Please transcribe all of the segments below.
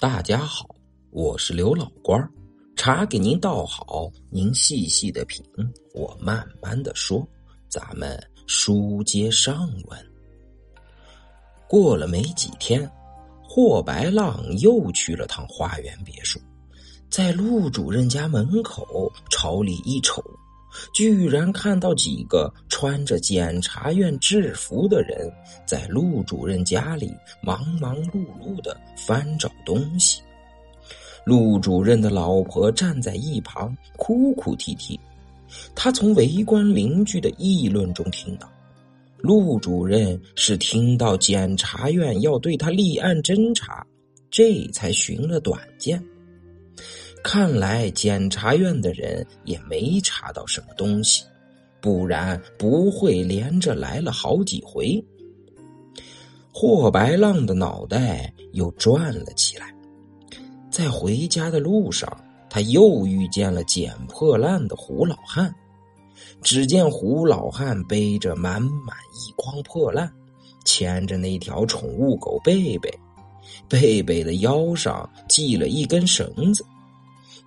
大家好，我是刘老官儿，茶给您倒好，您细细的品，我慢慢的说。咱们书接上文。过了没几天，霍白浪又去了趟花园别墅，在陆主任家门口朝里一瞅，居然看到几个穿着检察院制服的人在陆主任家里忙忙碌碌的翻找东西。陆主任的老婆站在一旁哭哭啼啼。他从围观邻居的议论中听到，陆主任是听到检察院要对他立案侦查，这才寻了短见。看来检察院的人也没查到什么东西，不然不会连着来了好几回。霍白浪的脑袋又转了起来，在回家的路上。他又遇见了捡破烂的胡老汉，只见胡老汉背着满满一筐破烂，牵着那条宠物狗贝贝，贝贝的腰上系了一根绳子，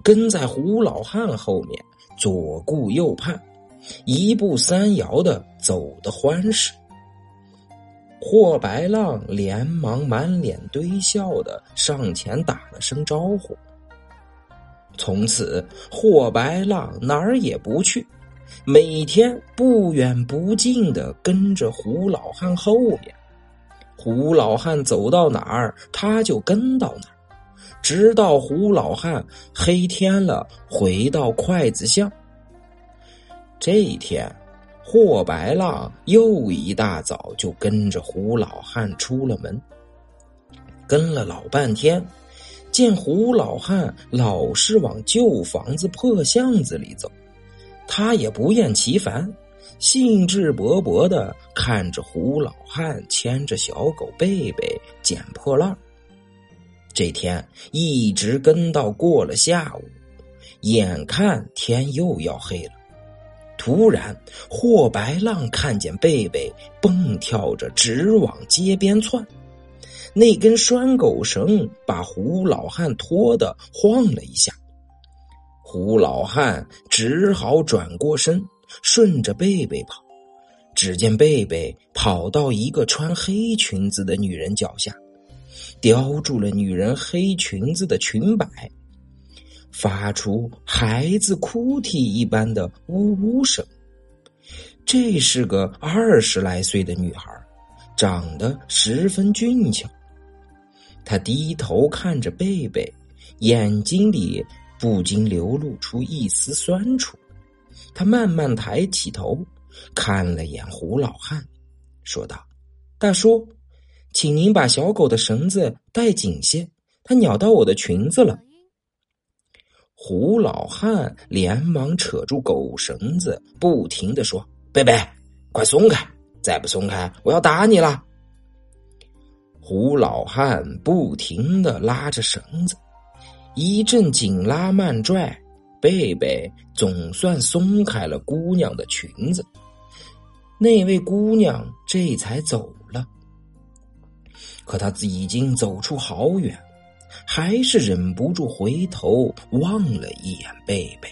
跟在胡老汉后面左顾右盼，一步三摇的走得欢实。霍白浪连忙满脸堆笑的上前打了声招呼。从此，霍白浪哪儿也不去，每天不远不近的跟着胡老汉后面。胡老汉走到哪儿，他就跟到哪儿，直到胡老汉黑天了回到筷子巷。这一天，霍白浪又一大早就跟着胡老汉出了门，跟了老半天。见胡老汉老是往旧房子破巷子里走，他也不厌其烦，兴致勃勃的看着胡老汉牵着小狗贝贝捡破烂这天一直跟到过了下午，眼看天又要黑了，突然霍白浪看见贝贝蹦跳着直往街边窜。那根拴狗绳把胡老汉拖得晃了一下，胡老汉只好转过身，顺着贝贝跑。只见贝贝跑到一个穿黑裙子的女人脚下，叼住了女人黑裙子的裙摆，发出孩子哭啼一般的呜呜声。这是个二十来岁的女孩，长得十分俊俏。她低头看着贝贝，眼睛里不禁流露出一丝酸楚。她慢慢抬起头，看了眼胡老汉，说道：“大叔，请您把小狗的绳子带紧些，它咬到我的裙子了。”胡老汉连忙扯住狗绳子，不停的说：“贝贝，快松开！再不松开，我要打你了。”胡老汉不停的拉着绳子，一阵紧拉慢拽，贝贝总算松开了姑娘的裙子。那位姑娘这才走。可他已经走出好远，还是忍不住回头望了一眼贝贝。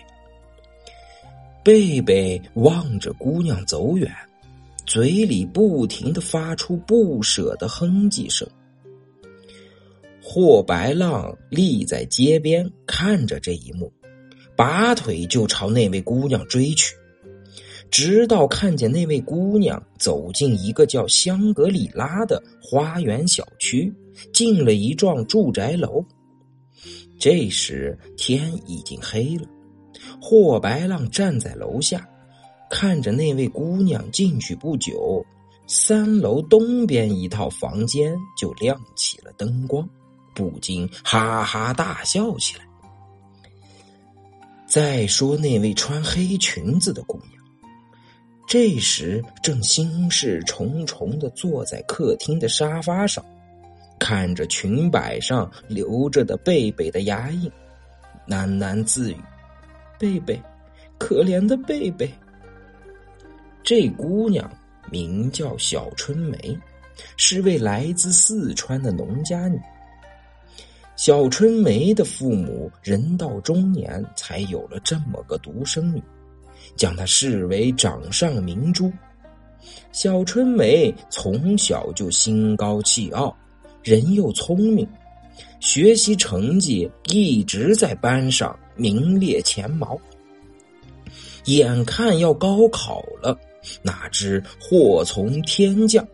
贝贝望着姑娘走远。嘴里不停的发出不舍的哼唧声。霍白浪立在街边看着这一幕，拔腿就朝那位姑娘追去，直到看见那位姑娘走进一个叫香格里拉的花园小区，进了一幢住宅楼。这时天已经黑了，霍白浪站在楼下。看着那位姑娘进去不久，三楼东边一套房间就亮起了灯光，不禁哈哈大笑起来。再说那位穿黑裙子的姑娘，这时正心事重重的坐在客厅的沙发上，看着裙摆上留着的贝贝的牙印，喃喃自语：“贝贝，可怜的贝贝。”这姑娘名叫小春梅，是位来自四川的农家女。小春梅的父母人到中年，才有了这么个独生女，将她视为掌上明珠。小春梅从小就心高气傲，人又聪明，学习成绩一直在班上名列前茅。眼看要高考了，哪知祸从天降，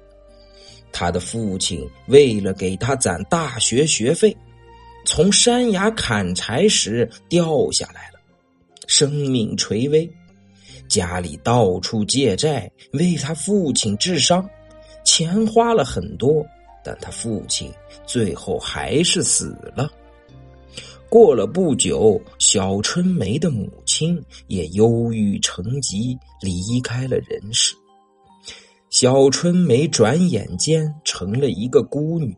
他的父亲为了给他攒大学学费。从山崖砍柴时掉下来了，生命垂危，家里到处借债为他父亲治伤，钱花了很多，但他父亲最后还是死了。过了不久，小春梅的母亲也忧郁成疾，离开了人世。小春梅转眼间成了一个孤女。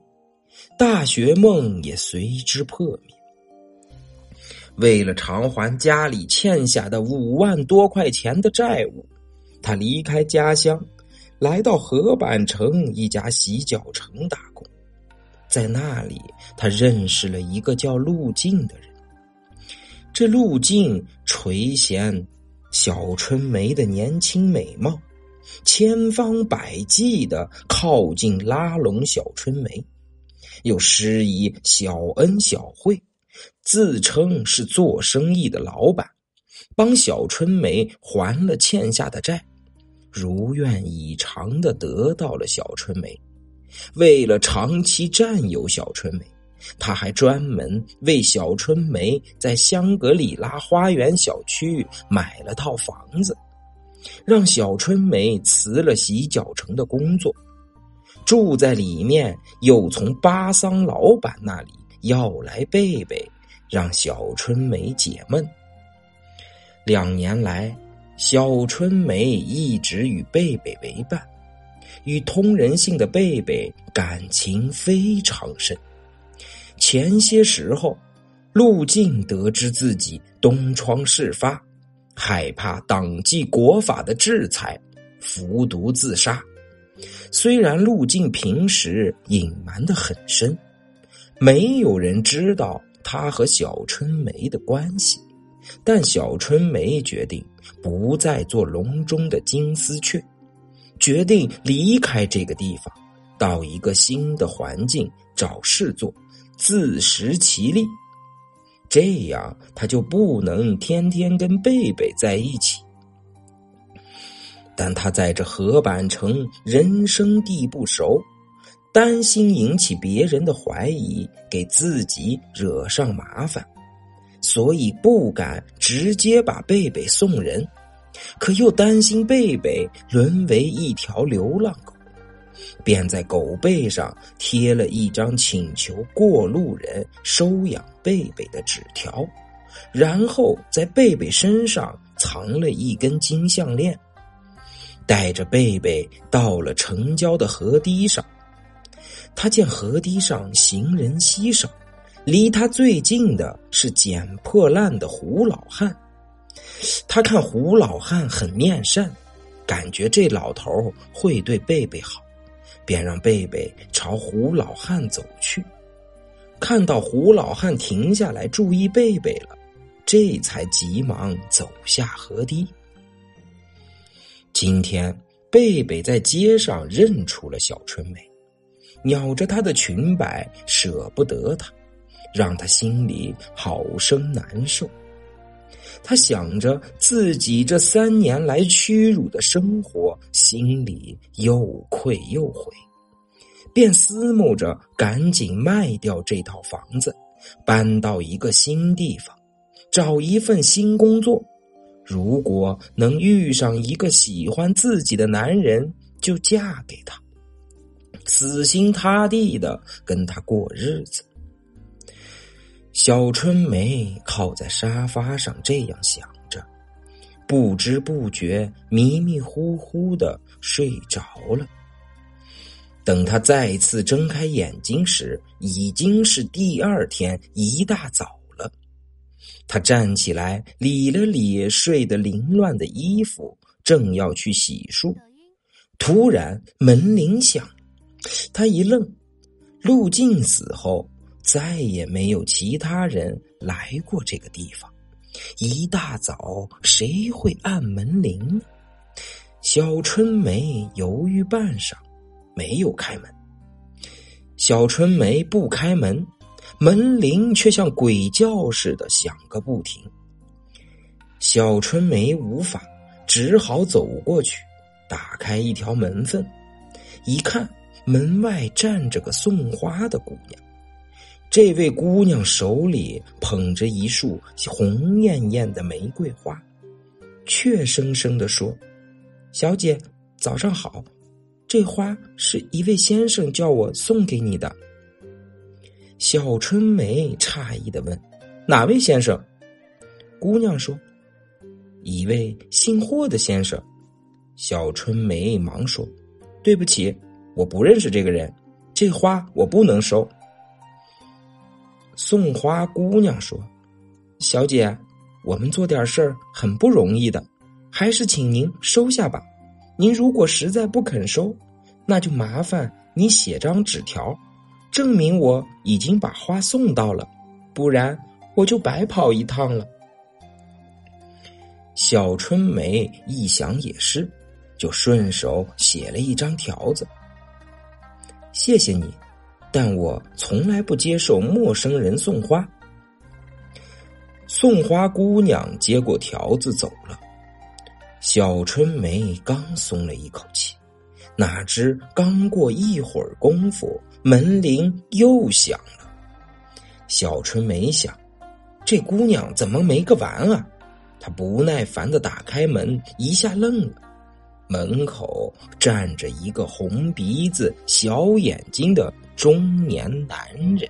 大学梦也随之破灭。为了偿还家里欠下的五万多块钱的债务，他离开家乡，来到河板城一家洗脚城打工。在那里，他认识了一个叫陆静的人。这陆静垂涎小春梅的年轻美貌，千方百计的靠近拉拢小春梅。又施以小恩小惠，自称是做生意的老板，帮小春梅还了欠下的债，如愿以偿的得到了小春梅。为了长期占有小春梅，他还专门为小春梅在香格里拉花园小区买了套房子，让小春梅辞了洗脚城的工作。住在里面，又从巴桑老板那里要来贝贝，让小春梅解闷。两年来，小春梅一直与贝贝为伴，与通人性的贝贝感情非常深。前些时候，陆静得知自己东窗事发，害怕党纪国法的制裁，服毒自杀。虽然陆静平时隐瞒的很深，没有人知道他和小春梅的关系，但小春梅决定不再做笼中的金丝雀，决定离开这个地方，到一个新的环境找事做，自食其力。这样他就不能天天跟贝贝在一起。但他在这河板城人生地不熟，担心引起别人的怀疑，给自己惹上麻烦，所以不敢直接把贝贝送人，可又担心贝贝沦为一条流浪狗，便在狗背上贴了一张请求过路人收养贝贝的纸条，然后在贝贝身上藏了一根金项链。带着贝贝到了城郊的河堤上，他见河堤上行人稀少，离他最近的是捡破烂的胡老汉。他看胡老汉很面善，感觉这老头会对贝贝好，便让贝贝朝胡老汉走去。看到胡老汉停下来注意贝贝了，这才急忙走下河堤。今天，贝贝在街上认出了小春梅，咬着她的裙摆，舍不得她，让她心里好生难受。他想着自己这三年来屈辱的生活，心里又愧又悔，便思慕着赶紧卖掉这套房子，搬到一个新地方，找一份新工作。如果能遇上一个喜欢自己的男人，就嫁给他，死心塌地的跟他过日子。小春梅靠在沙发上这样想着，不知不觉迷迷糊糊的睡着了。等他再次睁开眼睛时，已经是第二天一大早了。他站起来，理了理睡得凌乱的衣服，正要去洗漱，突然门铃响，他一愣。陆静死后，再也没有其他人来过这个地方。一大早，谁会按门铃呢？小春梅犹豫半晌，没有开门。小春梅不开门，门铃却像鬼叫似的响个不停。小春梅无法，只好走过去，打开一条门缝，一看，门外站着个送花的姑娘。这位姑娘手里捧着一束红艳艳的玫瑰花，怯生生的说：“小姐，早上好，这花是一位先生叫我送给你的。”小春梅诧异的问：“哪位先生？”姑娘说：“一位姓霍的先生。”小春梅忙说：“对不起，我不认识这个人，这花我不能收。”送花姑娘说：“小姐，我们做点事儿很不容易的，还是请您收下吧。您如果实在不肯收，那就麻烦你写张纸条，证明我已经把花送到了，不然我就白跑一趟了。”小春梅一想也是，就顺手写了一张条子：“谢谢你。”但我从来不接受陌生人送花。送花姑娘接过条子走了，小春梅刚松了一口气，哪知刚过一会儿功夫，门铃又响了。小春梅想，这姑娘怎么没个完啊？她不耐烦的打开门，一下愣了。门口站着一个红鼻子、小眼睛的中年男人。